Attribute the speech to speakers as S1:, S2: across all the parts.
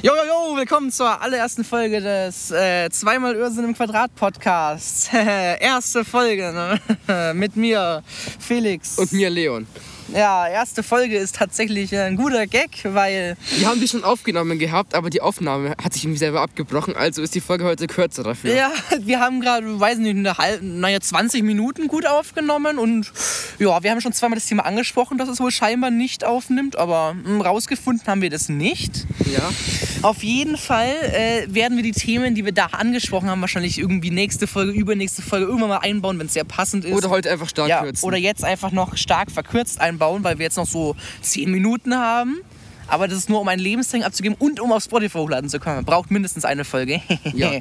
S1: Jo, jo, jo, willkommen zur allerersten Folge des äh, Zweimal Örsinn im Quadrat Podcasts. Erste Folge ne? mit mir, Felix.
S2: Und mir, Leon.
S1: Ja, erste Folge ist tatsächlich ein guter Gag, weil.
S2: Wir haben die schon aufgenommen gehabt, aber die Aufnahme hat sich irgendwie selber abgebrochen, also ist die Folge heute kürzer dafür.
S1: Ja, wir haben gerade, weiß nicht, eine halbe, naja, 20 Minuten gut aufgenommen und ja, wir haben schon zweimal das Thema angesprochen, dass es wohl scheinbar nicht aufnimmt, aber hm, rausgefunden haben wir das nicht.
S2: Ja.
S1: Auf jeden Fall äh, werden wir die Themen, die wir da angesprochen haben, wahrscheinlich irgendwie nächste Folge, übernächste Folge irgendwann mal einbauen, wenn es sehr passend ist.
S2: Oder heute einfach stark
S1: ja,
S2: kürzen.
S1: Oder jetzt einfach noch stark verkürzt einbauen, weil wir jetzt noch so 10 Minuten haben. Aber das ist nur, um einen Lebenstraining abzugeben und um auf Spotify hochladen zu können. Man braucht mindestens eine Folge.
S2: Ja.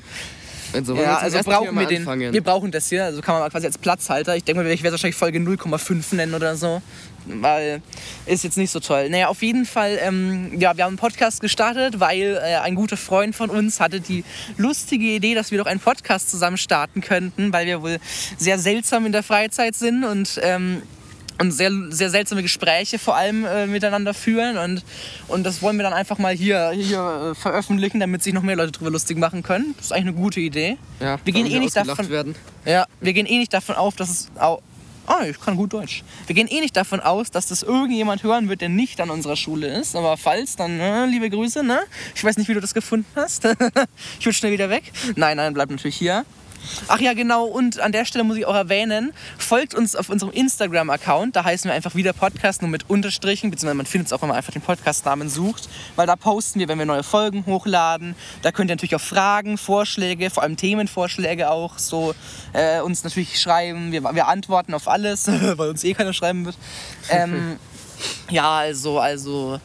S2: Also,
S1: Ja, also brauchen wir den.
S2: anfangen?
S1: Wir brauchen das hier. Also kann man quasi als Platzhalter. Ich denke mal, ich werde wahrscheinlich Folge 0,5 nennen oder so. Weil ist jetzt nicht so toll. Naja, auf jeden Fall, ähm, ja, wir haben einen Podcast gestartet, weil äh, ein guter Freund von uns hatte die lustige Idee, dass wir doch einen Podcast zusammen starten könnten, weil wir wohl sehr seltsam in der Freizeit sind und ähm, und sehr, sehr seltsame Gespräche vor allem äh, miteinander führen. Und, und das wollen wir dann einfach mal hier, hier äh, veröffentlichen, damit sich noch mehr Leute drüber lustig machen können. Das ist eigentlich eine gute Idee.
S2: ja,
S1: wir gehen eh nicht davon.
S2: werden.
S1: Ja, wir gehen eh nicht davon auf, dass es. Au Ah, ich kann gut Deutsch. Wir gehen eh nicht davon aus, dass das irgendjemand hören wird, der nicht an unserer Schule ist. Aber falls, dann äh, liebe Grüße, ne? Ich weiß nicht, wie du das gefunden hast. ich will schnell wieder weg. Nein, nein, bleib natürlich hier. Ach ja, genau. Und an der Stelle muss ich auch erwähnen, folgt uns auf unserem Instagram-Account. Da heißen wir einfach wieder Podcast, nur mit Unterstrichen. Beziehungsweise man findet es auch, wenn man einfach den Podcast-Namen sucht. Weil da posten wir, wenn wir neue Folgen hochladen. Da könnt ihr natürlich auch Fragen, Vorschläge, vor allem Themenvorschläge auch so äh, uns natürlich schreiben. Wir, wir antworten auf alles, weil uns eh keiner schreiben wird. Ähm, ja, also, also.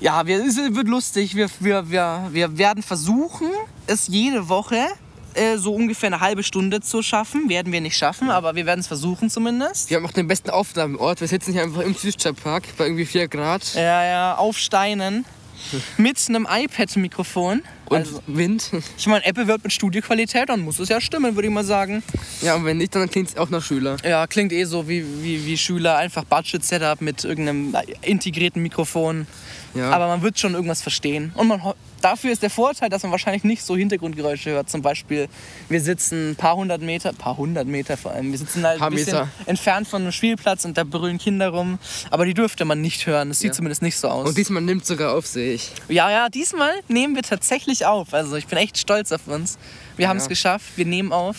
S1: Ja, wir, es wird lustig. Wir, wir, wir, wir werden versuchen, es jede Woche äh, so ungefähr eine halbe Stunde zu schaffen. Werden wir nicht schaffen, aber wir werden es versuchen zumindest.
S2: Wir haben auch den besten Aufnahmeort. Wir sitzen hier einfach im Südstadtpark bei irgendwie 4 Grad
S1: Ja, ja, auf Steinen. Mit einem iPad-Mikrofon.
S2: und
S1: Also,
S2: Wind.
S1: ich meine, Apple wird mit Studioqualität, dann muss es ja stimmen, würde ich mal sagen.
S2: Ja, und wenn nicht, dann klingt es auch nach Schüler.
S1: Ja, klingt eh so wie, wie, wie Schüler. Einfach Budget-Setup mit irgendeinem integrierten Mikrofon.
S2: Ja.
S1: Aber man wird schon irgendwas verstehen. Und man, dafür ist der Vorteil, dass man wahrscheinlich nicht so Hintergrundgeräusche hört. Zum Beispiel, wir sitzen ein paar hundert Meter, paar hundert Meter vor allem. Wir sitzen halt
S2: Paar
S1: ein bisschen
S2: Meter.
S1: entfernt von einem Spielplatz und da brüllen Kinder rum. Aber die dürfte man nicht hören. Das sieht
S2: Ja.
S1: zumindest nicht so aus.
S2: und diesmal nimmt sogar auf, sehe ich.
S1: ja, ja, diesmal nehmen wir tatsächlich auf. Also ich bin echt stolz auf uns. Wir haben es
S2: Ja.
S1: geschafft. Wir nehmen auf.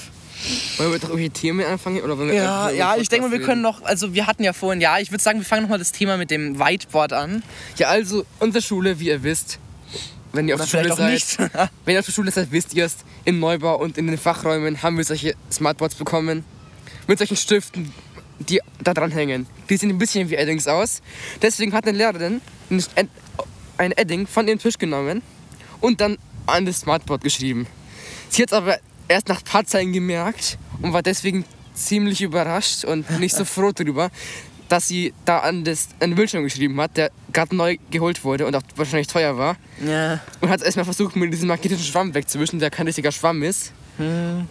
S2: Wollen wir doch irgendwie Themen anfangen? Oder wollen wir
S1: Ja, ja, ich denke mal, wir können noch, also wir hatten ja vorhin, ja, ich würde sagen, wir fangen nochmal das Thema mit dem Whiteboard an.
S2: Ja, also, unsere Schule, wie ihr wisst, wenn ihr auf
S1: Oder
S2: der Schule seid, wenn ihr auf der Schule seid, wisst ihr es, im Neubau und in den Fachräumen haben wir solche Smartboards bekommen. Mit solchen Stiften, die da dran hängen. Die sehen ein bisschen wie Eddings aus. Deswegen hat eine Lehrerin ein Edding von ihrem Tisch genommen und dann an das Smartboard geschrieben. Sie hat es aber erst nach ein paar Zeilen gemerkt und war deswegen ziemlich überrascht und nicht so froh darüber, dass sie da an, das, an den Bildschirm geschrieben hat, der gerade neu geholt wurde und auch wahrscheinlich teuer war.
S1: ja.
S2: Und hat erstmal versucht, mit diesem magnetischen Schwamm wegzuwischen, der kein richtiger Schwamm ist.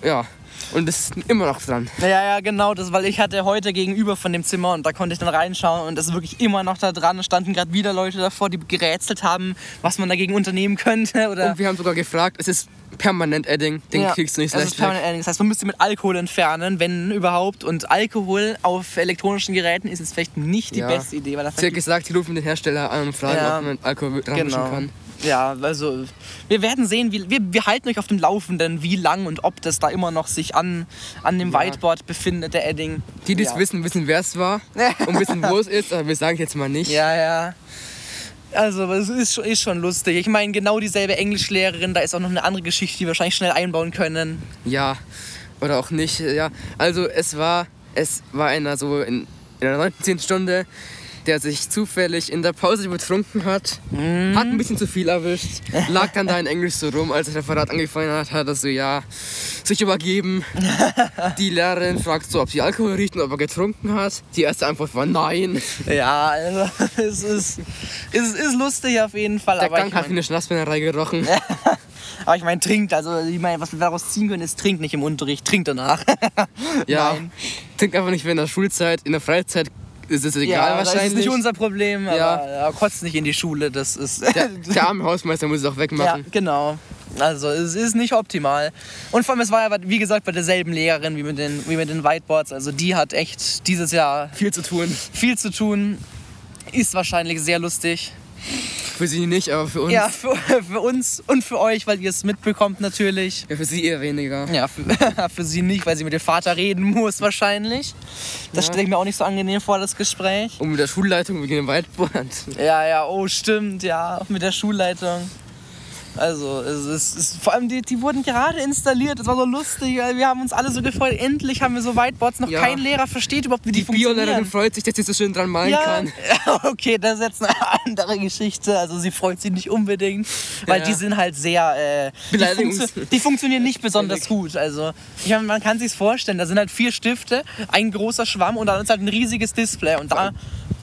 S2: Ja. Und das ist immer noch dran.
S1: Ja, ja, genau, das, weil ich hatte heute gegenüber von dem Zimmer und da konnte ich dann reinschauen und das ist wirklich immer noch da dran. Es standen gerade wieder Leute davor, die gerätselt haben, was man dagegen unternehmen könnte. Oder
S2: Und wir haben sogar gefragt, es ist permanent Edding, den
S1: Ja,
S2: kriegst du nicht so
S1: es
S2: leicht
S1: ist permanent Adding. Das heißt, man müsste mit Alkohol entfernen, wenn überhaupt. Und Alkohol auf elektronischen Geräten ist jetzt vielleicht nicht die
S2: Ja.
S1: beste Idee. Weil das
S2: Sie hat gesagt, sie rufen den Hersteller an und fragen,
S1: Ja.
S2: ob man Alkohol dran
S1: Genau.
S2: kann.
S1: Ja, also wir werden sehen, wie, wir, wir halten euch auf dem Laufenden, wie lang und ob das da immer noch sich an, an dem
S2: Ja.
S1: Whiteboard befindet, der Edding.
S2: Die, die es wissen, wissen, wer es war und wissen, wo es ist, aber wir sagen es jetzt mal nicht.
S1: Ja, ja. Also, es ist, schon- ist schon lustig. Ich meine, genau dieselbe Englischlehrerin, da ist auch noch eine andere Geschichte, die wir wahrscheinlich schnell einbauen können.
S2: Ja, oder auch nicht. Ja, also es war, es war einer so in, in der 19. Stunde, der sich zufällig in der Pause betrunken hat,
S1: Mhm.
S2: hat ein bisschen zu viel erwischt, lag dann da in Englisch so rum, als das Referat angefangen hat, hat er so, ja, sich übergeben. Die Lehrerin fragt so, ob sie Alkohol riecht und ob er getrunken hat. Die erste Antwort war nein.
S1: Ja, also, es ist, es ist lustig auf jeden Fall.
S2: Der
S1: aber
S2: Gang
S1: ich
S2: hat wie
S1: mein,
S2: eine Schnapsbrennerei gerochen.
S1: aber ich meine, trinkt. Also, ich meine, was wir daraus ziehen können, ist trinkt nicht im Unterricht, trinkt danach.
S2: Ja,
S1: Nein.
S2: trinkt einfach nicht während der Schulzeit, in der Freizeit ist es egal
S1: ja, das
S2: wahrscheinlich.
S1: ist nicht unser Problem, aber
S2: Ja.
S1: ja. kotzt nicht in die Schule, das ist...
S2: der, der arme Hausmeister muss es auch
S1: ja,
S2: wegmachen.
S1: genau. Also es ist nicht optimal. Und vor allem, es war ja, wie gesagt, bei derselben Lehrerin wie mit den, wie mit den Whiteboards. Also die hat echt dieses Jahr
S2: Viel zu tun.
S1: viel zu tun. Ist wahrscheinlich sehr lustig.
S2: Für sie nicht, aber für uns.
S1: Ja, für, für uns und für euch, weil ihr es mitbekommt natürlich.
S2: Ja, für sie eher weniger.
S1: Ja, für, für sie nicht, weil sie mit dem Vater reden muss wahrscheinlich. Das
S2: Ja.
S1: stelle ich mir auch nicht so angenehm vor, das Gespräch.
S2: Und mit der Schulleitung wegen dem Whiteboard.
S1: Ja, ja, oh stimmt, ja, mit der Schulleitung. Also, es ist, es, vor allem, die, die wurden gerade installiert. Das war so lustig. Wir haben uns alle so gefreut. Endlich haben wir so Whiteboards. Noch
S2: Ja.
S1: kein Lehrer versteht überhaupt, wie die,
S2: Die Biolehrerin
S1: funktionieren.
S2: freut sich, dass sie so schön dran malen
S1: Ja,
S2: kann.
S1: okay, das ist jetzt eine andere Geschichte. Also sie freut sich nicht unbedingt, weil
S2: Ja.
S1: die sind halt sehr, äh, die, funktio die funktionieren nicht besonders gut. Also ich meine, man kann sich's vorstellen. Da sind halt vier Stifte, ein großer Schwamm und dann ist halt ein riesiges Display und da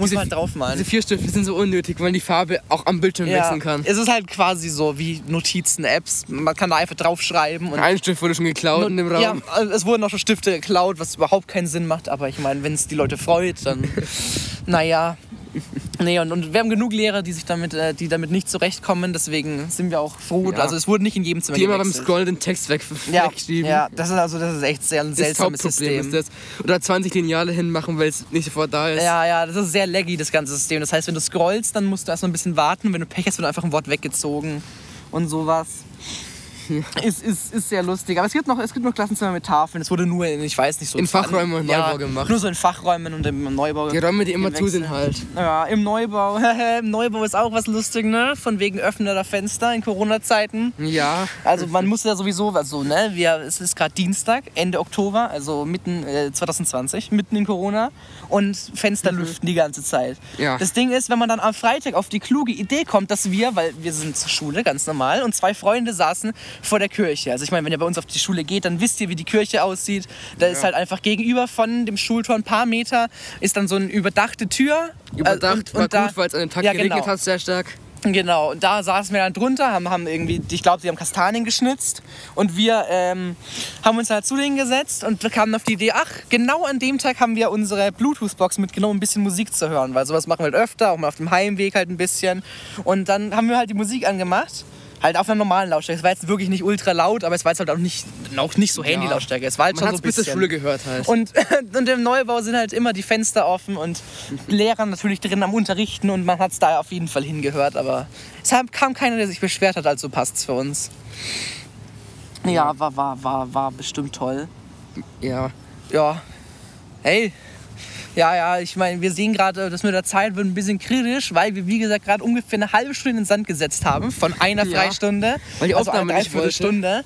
S1: muss man halt draufmalen.
S2: Diese vier Stifte sind so unnötig, weil man die Farbe auch am Bildschirm wechseln kann.
S1: Es ist halt quasi so wie Notizen-Apps. Man kann da einfach draufschreiben. Und
S2: Ein Stift wurde schon geklaut in dem Raum.
S1: Ja, also es wurden auch schon Stifte geklaut, was überhaupt keinen Sinn macht. Aber ich meine, wenn es die Leute freut, dann naja. Nee, und, und wir haben genug Lehrer, die sich damit, äh, die damit nicht zurechtkommen. Deswegen sind wir auch froh.
S2: Ja.
S1: Also es wurde nicht in jedem Zimmer
S2: Die immer beim. Scrollen den Text weg,
S1: ja,
S2: wegschrieben.
S1: ja, das ist also das ist echt sehr ein
S2: Das
S1: seltsames
S2: Hauptproblem
S1: System.
S2: ist das. Oder 20 Lineale hinmachen, weil es nicht sofort da ist.
S1: Ja, ja, das ist sehr laggy, das ganze System. Das heißt, wenn du scrollst, dann musst du erst mal ein bisschen warten. Wenn du Pech hast, wird einfach ein Wort weggezogen und sowas. Ist, ist, ist sehr lustig. Aber es gibt, noch, es gibt noch Klassenzimmer mit Tafeln. Es wurde nur in, ich weiß nicht, so
S2: In Fachräumen und
S1: ja,
S2: Neubau gemacht.
S1: Nur so in Fachräumen und im Neubau.
S2: Die Räume, die immer zu sind halt.
S1: Ja, im Neubau. Im Neubau ist auch was lustig, ne? Von wegen Öffnen der Fenster in Corona-Zeiten.
S2: Ja.
S1: Also man muss ja sowieso, also ne, wir, es ist gerade Dienstag, Ende Oktober, also mitten äh, 2020, mitten in Corona und Fenster lüften die ganze Zeit.
S2: Ja.
S1: Das Ding ist, wenn man dann am Freitag auf die kluge Idee kommt, dass wir, weil wir sind zur Schule, ganz normal, und zwei Freunde saßen vor der Kirche. Also ich meine, wenn ihr bei uns auf die Schule geht, dann wisst ihr, wie die Kirche aussieht. Da ist halt einfach gegenüber von dem Schultor ein paar Meter, ist dann so eine überdachte Tür.
S2: Überdacht
S1: Äh, und,
S2: war
S1: und da,
S2: gut, weil es an dem Tag
S1: Ja,
S2: geregnet
S1: genau.
S2: hat, sehr stark.
S1: Genau, und da saßen wir dann drunter, haben, haben irgendwie, ich glaube, sie haben Kastanien geschnitzt und wir ähm, haben uns halt zu denen gesetzt und kamen auf die Idee, ach, genau an dem Tag haben wir unsere Bluetooth-Box mitgenommen, um ein bisschen Musik zu hören, weil sowas machen wir halt öfter, auch mal auf dem Heimweg halt ein bisschen. Und dann haben wir halt die Musik angemacht. Halt auf einer normalen Lautstärke. Es war jetzt wirklich nicht ultra laut, aber es war jetzt halt auch nicht, auch nicht so Handy-Lautstärke. Es war halt
S2: Man
S1: schon
S2: es
S1: so ein
S2: bis zur
S1: bisschen.
S2: Schule gehört halt.
S1: Und, und im Neubau sind halt immer die Fenster offen und Lehrer natürlich drin am Unterrichten und man hat es da auf jeden Fall hingehört, aber es kam keiner, der sich beschwert hat, also passt's für uns. Ja, war, war, war, war bestimmt toll.
S2: ja.
S1: Ja. Hey. Ja, ja, ich meine, wir sehen gerade, das mit der Zeit wird ein bisschen kritisch, weil wir, wie gesagt, gerade ungefähr eine halbe Stunde in den Sand gesetzt haben von einer
S2: Ja.
S1: Freistunde.
S2: Weil die
S1: also
S2: Aufnahme
S1: eine
S2: nicht wollte.
S1: Dreiviertelstunde.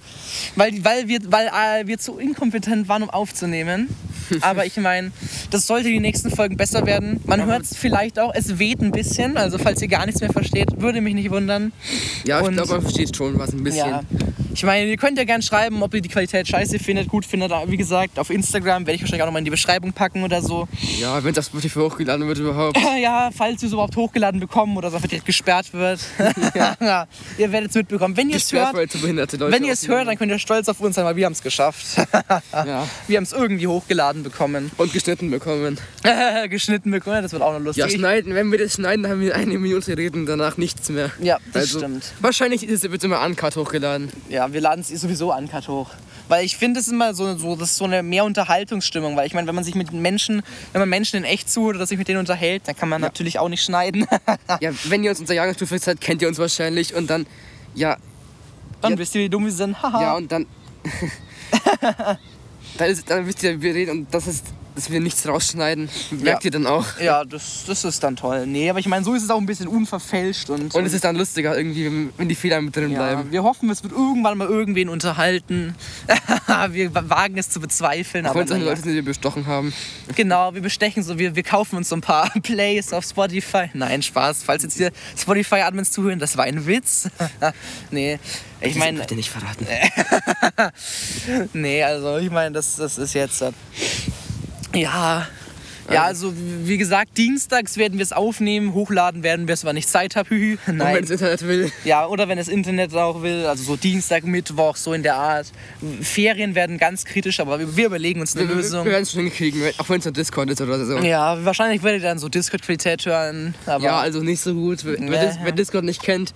S1: Weil, weil, wir, weil äh, wir zu inkompetent waren, um aufzunehmen. Aber ich meine, das sollte die nächsten Folgen besser werden. Man hört es vielleicht auch, es weht ein bisschen. Also falls ihr gar nichts mehr versteht, würde mich nicht wundern.
S2: Ja, ich glaube, man versteht schon was ein bisschen.
S1: Ja. Ich meine, ihr könnt ja gerne schreiben, ob ihr die Qualität scheiße findet, gut findet. Wie gesagt, auf Instagram werde ich wahrscheinlich auch nochmal in die Beschreibung packen oder so.
S2: Ja, wenn das Spotify hochgeladen wird überhaupt.
S1: Ja, falls wir es überhaupt hochgeladen bekommen oder es einfach direkt gesperrt wird. ja. Ihr werdet es mitbekommen. Wenn ihr es hört, wenn ihr es hört, dann könnt ihr stolz auf uns sein, weil wir haben es geschafft.
S2: Ja.
S1: wir haben es irgendwie hochgeladen bekommen.
S2: Und geschnitten bekommen.
S1: Geschnitten bekommen, das wird auch noch lustig.
S2: Ja, schneiden. Wenn wir das schneiden, dann haben wir eine Minute reden, danach nichts mehr.
S1: Ja, das
S2: also,
S1: stimmt.
S2: Wahrscheinlich ist es wird immer uncut hochgeladen.
S1: Ja, wir laden es sowieso an, Cut hoch. Weil ich finde, es ist immer so, so, das ist so eine mehr Unterhaltungsstimmung. Weil ich meine, wenn man sich mit Menschen, wenn man Menschen in echt zuhört oder sich mit denen unterhält, dann kann man natürlich auch nicht schneiden.
S2: Ja, wenn ihr uns unser Jahrgangsstufe seid, kennt ihr uns wahrscheinlich. Und dann, ja,
S1: dann
S2: Ja.
S1: wisst ihr, wie dumm wir sind. Haha.
S2: ja und dann. dann, ist, dann wisst ihr, wir reden und das ist, dass wir nichts rausschneiden. Merkt
S1: Ja.
S2: ihr dann auch.
S1: Ja, das, das ist dann toll. Nee, aber ich meine, so ist es auch ein bisschen unverfälscht und.
S2: Und es ist dann lustiger irgendwie, wenn- die Fehler mit drin
S1: ja,
S2: bleiben.
S1: wir hoffen, es wird irgendwann mal irgendwen unterhalten. wir wagen es zu bezweifeln,
S2: es eine
S1: naja.
S2: Leute die wir bestochen haben.
S1: genau, wir bestechen so, wir, wir kaufen uns so ein paar Plays auf Spotify. Nein, Spaß. Falls jetzt hier Spotify-Admins zuhören, das war ein Witz. nee, ich meine,
S2: Bitte nicht verraten.
S1: nee, also ich meine, das, das ist jetzt. Ja, Ja, also wie gesagt, dienstags werden wir es aufnehmen, hochladen werden wir es, wenn ich Zeit habe.
S2: Und wenn
S1: Nein.
S2: das Internet will.
S1: Ja, oder wenn das Internet auch will, also so Dienstag, Mittwoch, so in der Art. Ferien werden ganz kritisch, aber wir, wir überlegen uns eine
S2: Wir, wir
S1: Lösung.
S2: werden es schon hinkriegen, auch wenn es nur Discord ist oder so.
S1: Ja, wahrscheinlich werdet ihr dann so Discord-Qualität hören.
S2: Ja, also nicht so gut. Wer,
S1: Nee.
S2: wer, Dis- wer Discord nicht kennt,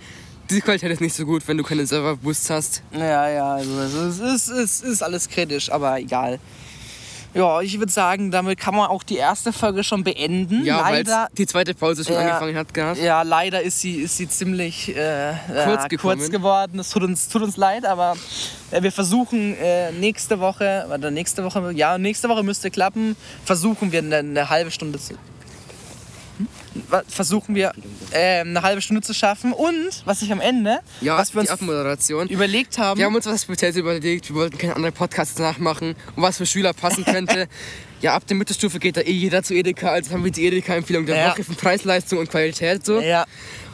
S2: die Qualität ist nicht so gut, wenn du keine Server-Boosts hast.
S1: Ja, ja, also es ist, es ist alles kritisch, aber egal. Ja, ich würde sagen, damit kann man auch die erste Folge schon beenden.
S2: Ja, weil
S1: leider,
S2: die zweite Pause schon
S1: Ja.
S2: angefangen hat gehabt.
S1: ja, leider ist sie, ist sie ziemlich äh,
S2: Kurz gekommen.
S1: kurz geworden. Es tut uns, tut uns leid, aber äh, wir versuchen äh, nächste Woche, oder nächste Woche, ja, nächste Woche müsste klappen, versuchen wir eine, eine halbe Stunde zu. Versuchen wir äh, eine halbe Stunde zu schaffen und was ich am Ende,
S2: Ja,
S1: was wir uns überlegt haben.
S2: Wir haben uns was Spezielles überlegt. Wir wollten keine anderen Podcasts nachmachen und was für Schüler passen könnte. ja, ab der Mittelstufe geht da eh jeder zu Edeka. Also haben wir die Edeka-Empfehlung der
S1: Ja.
S2: Woche von Preis-Leistung und Qualität. So.
S1: ja,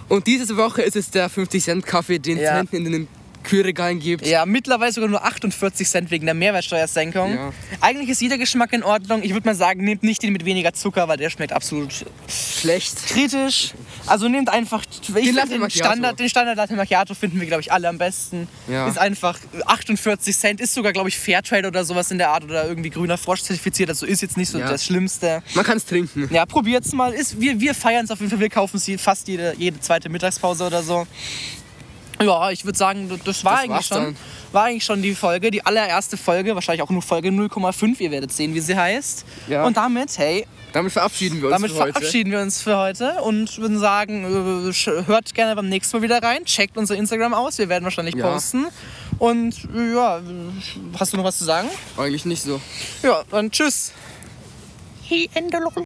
S2: Und diese Woche ist es der 50-Cent-Kaffee, den es
S1: Ja.
S2: hinten in den Kühlregalen gibt.
S1: Ja, mittlerweile sogar nur 48 Cent wegen der Mehrwertsteuersenkung.
S2: Ja.
S1: Eigentlich ist jeder Geschmack in Ordnung. Ich würde mal sagen, nehmt nicht den mit weniger Zucker, weil der schmeckt absolut
S2: Schlecht.
S1: kritisch. Also nehmt einfach ich find
S2: Latte
S1: den
S2: Macchiato.
S1: Standard, den Standard Latte Macchiato finden wir glaube ich alle am besten.
S2: Ja.
S1: Ist einfach 48 Cent, ist sogar glaube ich Fairtrade oder sowas in der Art oder irgendwie grüner Frosch zertifiziert. Also ist jetzt nicht so
S2: Ja.
S1: das Schlimmste.
S2: Man kann es trinken.
S1: Ja, probiert's mal. Ist, wir wir feiern es auf jeden Fall. Wir kaufen es fast jede, jede zweite Mittagspause oder so. Ja, ich würde sagen, das war
S2: Das
S1: eigentlich
S2: war's
S1: schon.
S2: dann.
S1: War eigentlich schon die Folge, die allererste Folge, wahrscheinlich auch nur Folge 0,5. Ihr werdet sehen, wie sie heißt.
S2: Ja.
S1: Und damit, hey,
S2: Damit verabschieden wir uns
S1: damit
S2: für heute.
S1: verabschieden wir uns für heute und würden sagen, äh, hört gerne beim nächsten Mal wieder rein, checkt unser Instagram aus, wir werden wahrscheinlich
S2: Ja.
S1: posten. Und äh, ja, hast du noch was zu sagen?
S2: Eigentlich nicht so.
S1: Ja, dann tschüss. Hey, Enderlol.